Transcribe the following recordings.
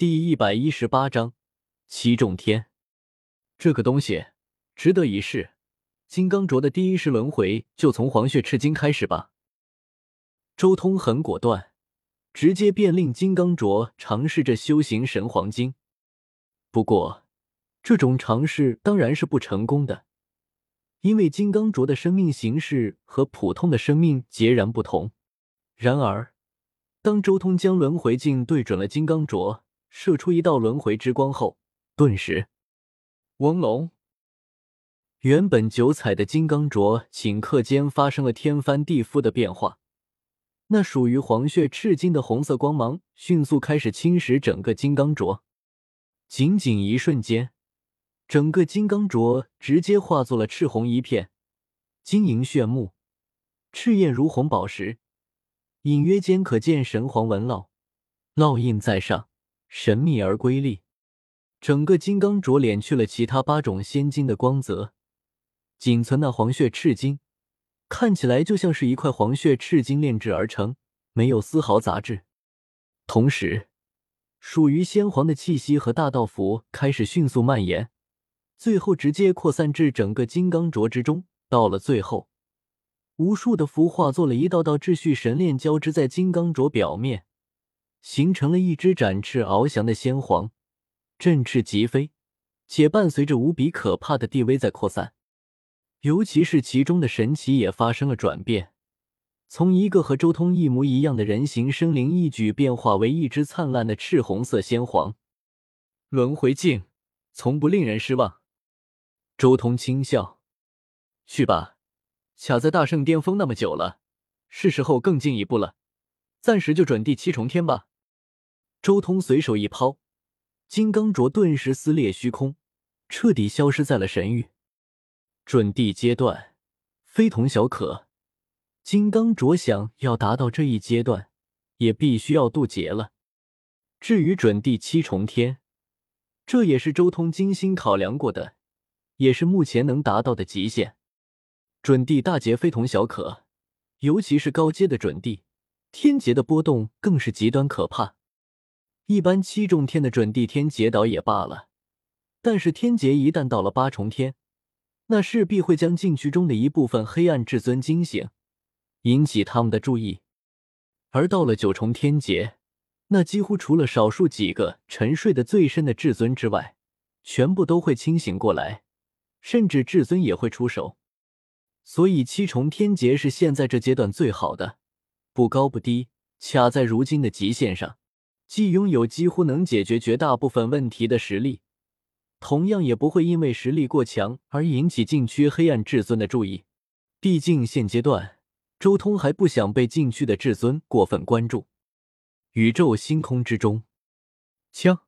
第一百一十八章七重天。这个东西值得一试。金刚镯的第一世轮回就从黄血赤金开始吧。周通很果断，直接便令金刚镯尝试着修行神黄金。不过，这种尝试当然是不成功的，因为金刚镯的生命形式和普通的生命截然不同。然而，当周通将轮回镜对准了金刚镯，射出一道轮回之光后，顿时，嗡隆！原本九彩的金刚镯，顷刻间发生了天翻地覆的变化。那属于黄血赤金的红色光芒，迅速开始侵蚀整个金刚镯。仅仅一瞬间，整个金刚镯直接化作了赤红一片，晶莹炫目，赤焰如红宝石，隐约间可见神黄纹烙，烙印在上。神秘而瑰丽，整个金刚镯敛去了其他八种仙金的光泽，仅存那黄血赤金，看起来就像是一块黄血赤金炼制而成，没有丝毫杂质。同时，属于仙皇的气息和大道符开始迅速蔓延，最后直接扩散至整个金刚镯之中。到了最后，无数的符化作了一道道秩序神链，交织在金刚镯表面。形成了一只展翅翱翔的仙皇，振翅疾飞，且伴随着无比可怕的地威在扩散。尤其是其中的神奇也发生了转变，从一个和周通一模一样的人形生灵，一举变化为一只灿烂的赤红色仙皇。轮回镜从不令人失望。周通轻笑：“去吧，卡在大圣巅峰那么久了，是时候更进一步了。暂时就准第七重天吧。”周通随手一抛，金刚镯顿时撕裂虚空，彻底消失在了神域。准地阶段非同小可，金刚镯想要达到这一阶段，也必须要渡劫了。至于准第七重天，这也是周通精心考量过的，也是目前能达到的极限。准地大劫非同小可，尤其是高阶的准地，天劫的波动更是极端可怕。一般七重天的准地天劫倒也罢了，但是天劫一旦到了八重天，那势必会将禁区中的一部分黑暗至尊惊醒，引起他们的注意。而到了九重天劫，那几乎除了少数几个沉睡的最深的至尊之外，全部都会清醒过来，甚至至尊也会出手。所以七重天劫是现在这阶段最好的，不高不低，卡在如今的极限上。既拥有几乎能解决绝大部分问题的实力，同样也不会因为实力过强而引起禁区黑暗至尊的注意。毕竟现阶段，周通还不想被禁区的至尊过分关注。宇宙星空之中，枪，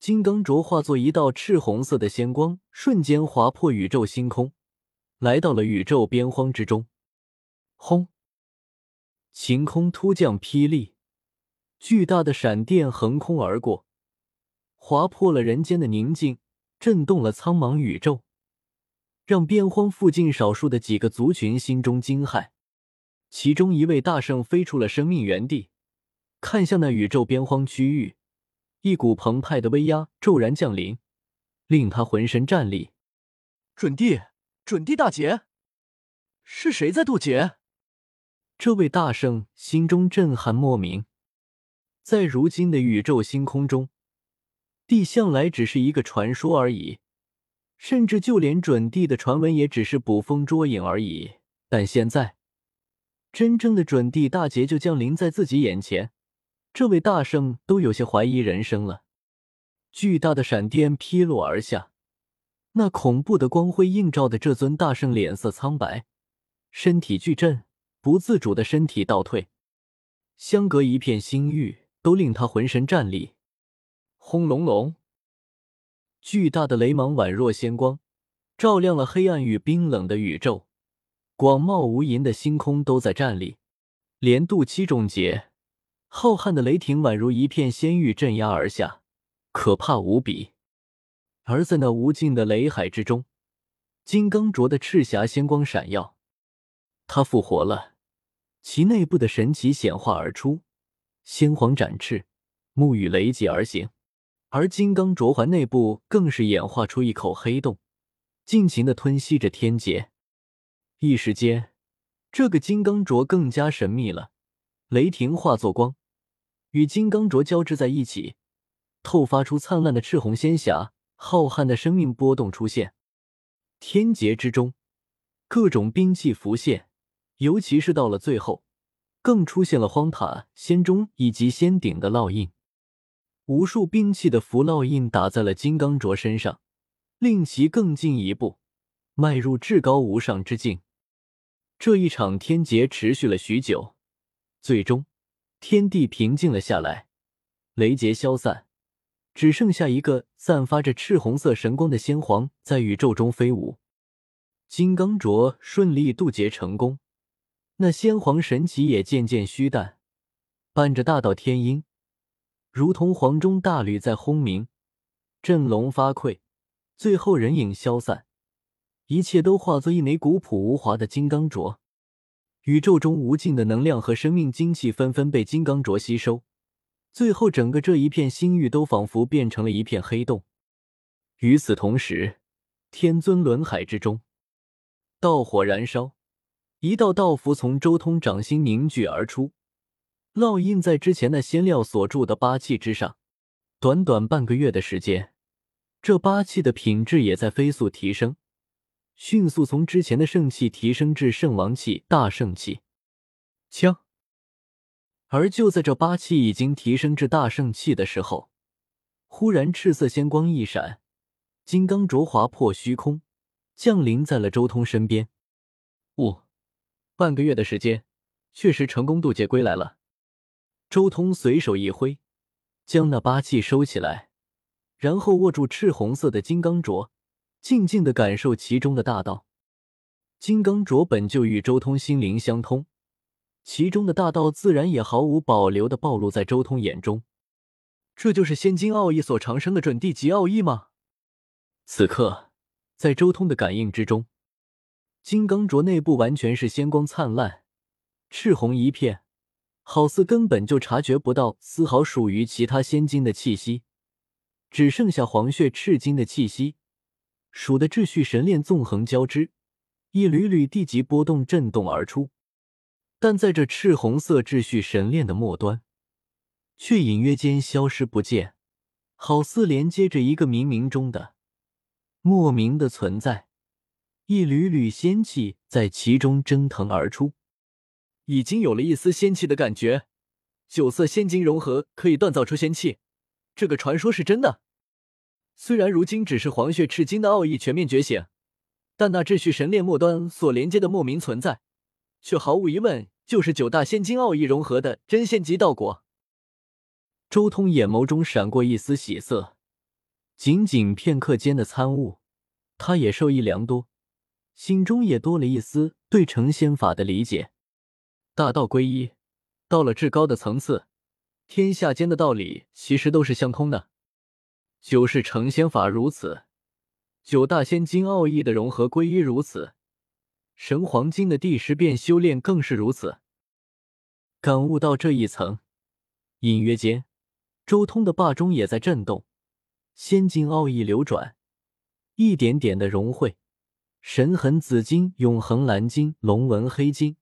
金刚镯化作一道赤红色的仙光，瞬间划破宇宙星空，来到了宇宙边荒之中。轰！晴空突降霹雳。巨大的闪电横空而过，划破了人间的宁静，震动了苍茫宇宙，让边荒附近少数的几个族群心中惊骇。其中一位大圣飞出了生命原地，看向那宇宙边荒区域，一股澎湃的威压骤然降临，令他浑身战栗。准地，准地大劫，是谁在渡劫？这位大圣心中震撼莫名。在如今的宇宙星空中，地向来只是一个传说而已，甚至就连准地的传闻也只是捕风捉影而已。但现在，真正的准地大劫就降临在自己眼前，这位大圣都有些怀疑人生了。巨大的闪电劈落而下，那恐怖的光辉映照的这尊大圣脸色苍白，身体巨震，不自主的身体倒退，相隔一片星域。都令他浑身战栗。轰隆隆！巨大的雷芒宛若仙光，照亮了黑暗与冰冷的宇宙。广袤无垠的星空都在战栗。连渡七重劫，浩瀚的雷霆宛如一片仙域镇压而下，可怕无比。而在那无尽的雷海之中，金刚镯的赤霞仙光闪耀，它复活了，其内部的神奇显化而出。仙皇展翅，沐雨雷劫而行。而金刚镯环内部更是演化出一口黑洞，尽情的吞吸着天劫。一时间，这个金刚镯更加神秘了。雷霆化作光，与金刚镯交织在一起，透发出灿烂的赤红仙霞。浩瀚的生命波动出现，天劫之中，各种兵器浮现，尤其是到了最后，更出现了荒塔、仙钟以及仙顶的烙印。无数兵器的符烙印打在了金刚镯身上，令其更进一步，迈入至高无上之境。这一场天劫持续了许久，最终天地平静了下来，雷劫消散。只剩下一个散发着赤红色神光的仙皇在宇宙中飞舞，金刚镯顺利渡劫成功，那仙皇神旗也渐渐虚淡，伴着大道天音，如同黄钟大吕在轰鸣，振聋发聩，最后人影消散，一切都化作一枚古朴无华的金刚镯，宇宙中无尽的能量和生命精气纷纷被金刚镯吸收。最后，整个这一片星域都仿佛变成了一片黑洞。与此同时，天尊轮海之中，道火燃烧，一道道符从周通掌心凝聚而出，烙印在之前那仙料所铸的八器之上。短短半个月的时间，这八器的品质也在飞速提升，迅速从之前的圣器提升至圣王器、大圣器。枪。而就在这八气已经提升至大圣器的时候，忽然赤色仙光一闪，金刚镯划破虚空，降临在了周通身边。五半个月的时间，确实成功渡劫归来了。周通随手一挥，将那八气收起来，然后握住赤红色的金刚镯，静静的感受其中的大道。金刚镯本就与周通心灵相通。其中的大道自然也毫无保留的暴露在周通眼中，这就是仙金奥义所长生的准地级奥义吗？此刻，在周通的感应之中，金刚镯内部完全是仙光灿烂，赤红一片，好似根本就察觉不到丝毫属于其他仙金的气息，只剩下黄血赤金的气息，属的秩序神链纵横交织，一缕缕地级波动震动而出。但在这赤红色秩序神链的末端，却隐约间消失不见，好似连接着一个冥冥中的莫名的存在。一缕缕仙气在其中蒸腾而出，已经有了一丝仙气的感觉。九色仙金融合可以锻造出仙气，这个传说是真的。虽然如今只是黄血赤金的奥义全面觉醒，但那秩序神链末端所连接的莫名存在。却毫无疑问就是九大仙金奥义融合的真仙级道果。周通眼眸中闪过一丝喜色，仅仅片刻间的参悟，他也受益良多，心中也多了一丝对成仙法的理解。大道归一，到了至高的层次，天下间的道理其实都是相通的。九世成仙法如此，九大仙金奥义的融合归一如此。神黄金的第十变修炼更是如此。感悟到这一层，隐约间，周通的霸中也在震动，仙金奥义流转，一点点的融汇。神痕紫金、永恒蓝金、龙纹黑金，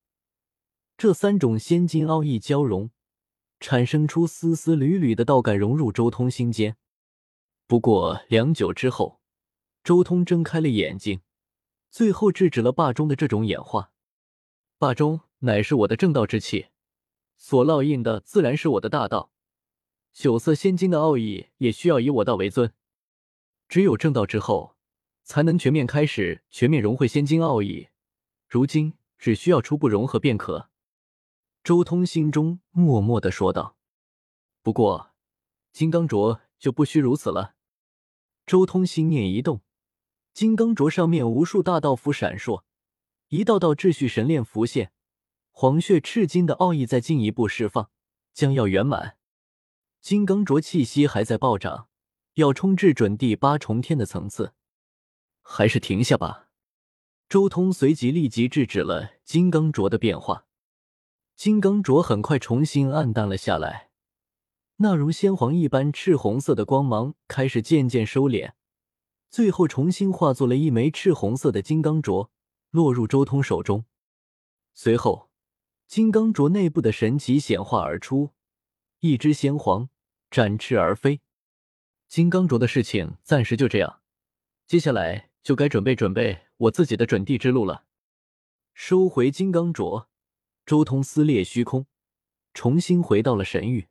这三种仙金奥义交融，产生出丝丝缕缕的道感，融入周通心间。不过良久之后，周通睁开了眼睛。最后制止了霸中的这种演化。霸中乃是我的正道之气，所烙印的自然是我的大道。九色仙金的奥义也需要以我道为尊。只有正道之后，才能全面开始全面融汇仙金奥义。如今只需要初步融合便可。周通心中默默的说道。不过，金刚镯就不需如此了。周通心念一动。金刚镯上面无数大道符闪烁，一道道秩序神链浮现，黄血赤金的奥义在进一步释放，将要圆满。金刚镯气息还在暴涨，要冲至准第八重天的层次，还是停下吧。周通随即立即制止了金刚镯的变化，金刚镯很快重新暗淡了下来，那如先皇一般赤红色的光芒开始渐渐收敛，最后重新化作了一枚赤红色的金刚镯，落入周通手中。随后，金刚镯内部的神奇显化而出，一只先皇展翅而飞。金刚镯的事情暂时就这样，接下来就该准备准备我自己的准地之路了。收回金刚镯，周通撕裂虚空，重新回到了神域。